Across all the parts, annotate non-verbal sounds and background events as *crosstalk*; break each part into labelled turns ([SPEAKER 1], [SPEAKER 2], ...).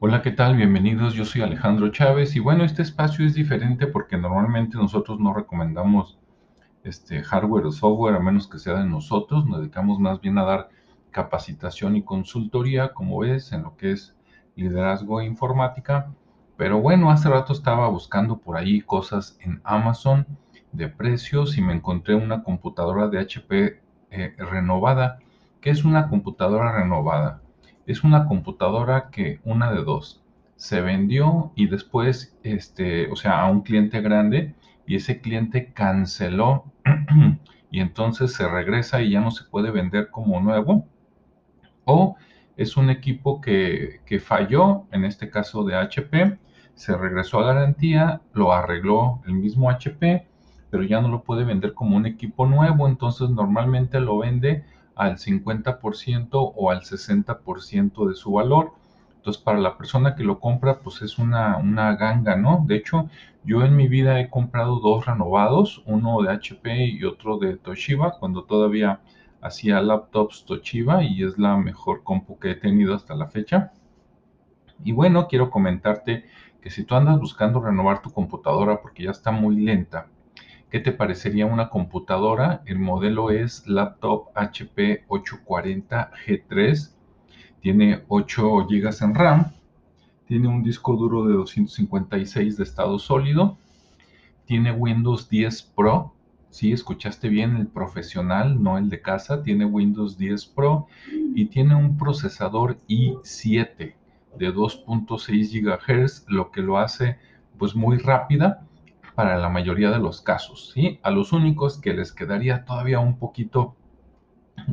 [SPEAKER 1] Hola, ¿qué tal? Bienvenidos. Yo soy Alejandro Chávez y bueno, este espacio es diferente porque normalmente nosotros no recomendamos este hardware o software a menos que sea de nosotros. Nos dedicamos más bien a dar capacitación y consultoría, como ves, en lo que es liderazgo e informática. Pero bueno, hace rato estaba buscando por ahí cosas en Amazon de precios y me encontré una computadora de HP eh, renovada. ¿Qué es una computadora renovada? Es una computadora que una de dos se vendió y después, este, o sea, a un cliente grande y ese cliente canceló *clears throat* y entonces se regresa y ya no se puede vender como nuevo. O es un equipo que, que falló, en este caso de HP, se regresó a garantía, lo arregló el mismo HP, pero ya no lo puede vender como un equipo nuevo, entonces normalmente lo vende al 50% o al 60% de su valor. Entonces, para la persona que lo compra, pues es una, una ganga, ¿no? De hecho, yo en mi vida he comprado dos renovados, uno de HP y otro de Toshiba, cuando todavía hacía laptops Toshiba y es la mejor compu que he tenido hasta la fecha. Y bueno, quiero comentarte que si tú andas buscando renovar tu computadora porque ya está muy lenta, ¿Qué te parecería una computadora? El modelo es laptop HP 840G3. Tiene 8 GB en RAM. Tiene un disco duro de 256 de estado sólido. Tiene Windows 10 Pro. Sí, escuchaste bien, el profesional, no el de casa. Tiene Windows 10 Pro y tiene un procesador i7 de 2.6 GHz, lo que lo hace pues muy rápida para la mayoría de los casos. ¿sí? A los únicos que les quedaría todavía un poquito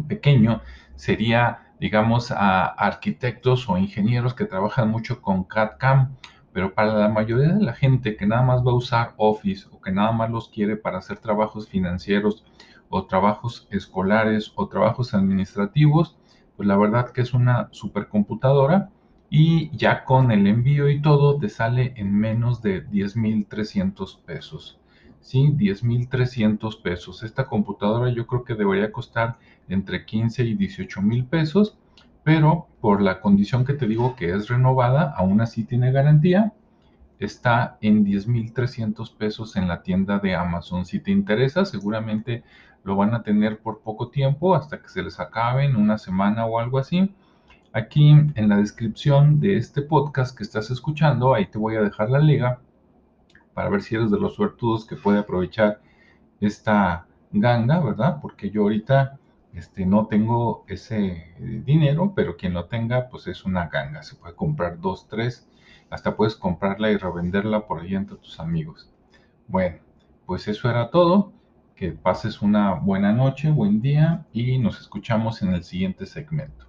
[SPEAKER 1] pequeño sería, digamos, a arquitectos o ingenieros que trabajan mucho con CAD-CAM, pero para la mayoría de la gente que nada más va a usar Office o que nada más los quiere para hacer trabajos financieros o trabajos escolares o trabajos administrativos, pues la verdad que es una supercomputadora y ya con el envío y todo te sale en menos de 10.300 pesos. Sí, 10.300 pesos. Esta computadora yo creo que debería costar entre 15 y 18 mil pesos, pero por la condición que te digo que es renovada, aún así tiene garantía, está en 10.300 pesos en la tienda de Amazon. Si te interesa, seguramente lo van a tener por poco tiempo, hasta que se les acabe en una semana o algo así Aquí en la descripción de este podcast que estás escuchando, ahí te voy a dejar la liga para ver si eres de los suertudos que puede aprovechar esta ganga, ¿verdad? Porque yo ahorita este, no tengo ese dinero, pero quien lo tenga, pues es una ganga. Se puede comprar dos, tres, hasta puedes comprarla y revenderla por ahí entre tus amigos. Bueno, pues eso era todo. Que pases una buena noche, buen día y nos escuchamos en el siguiente segmento.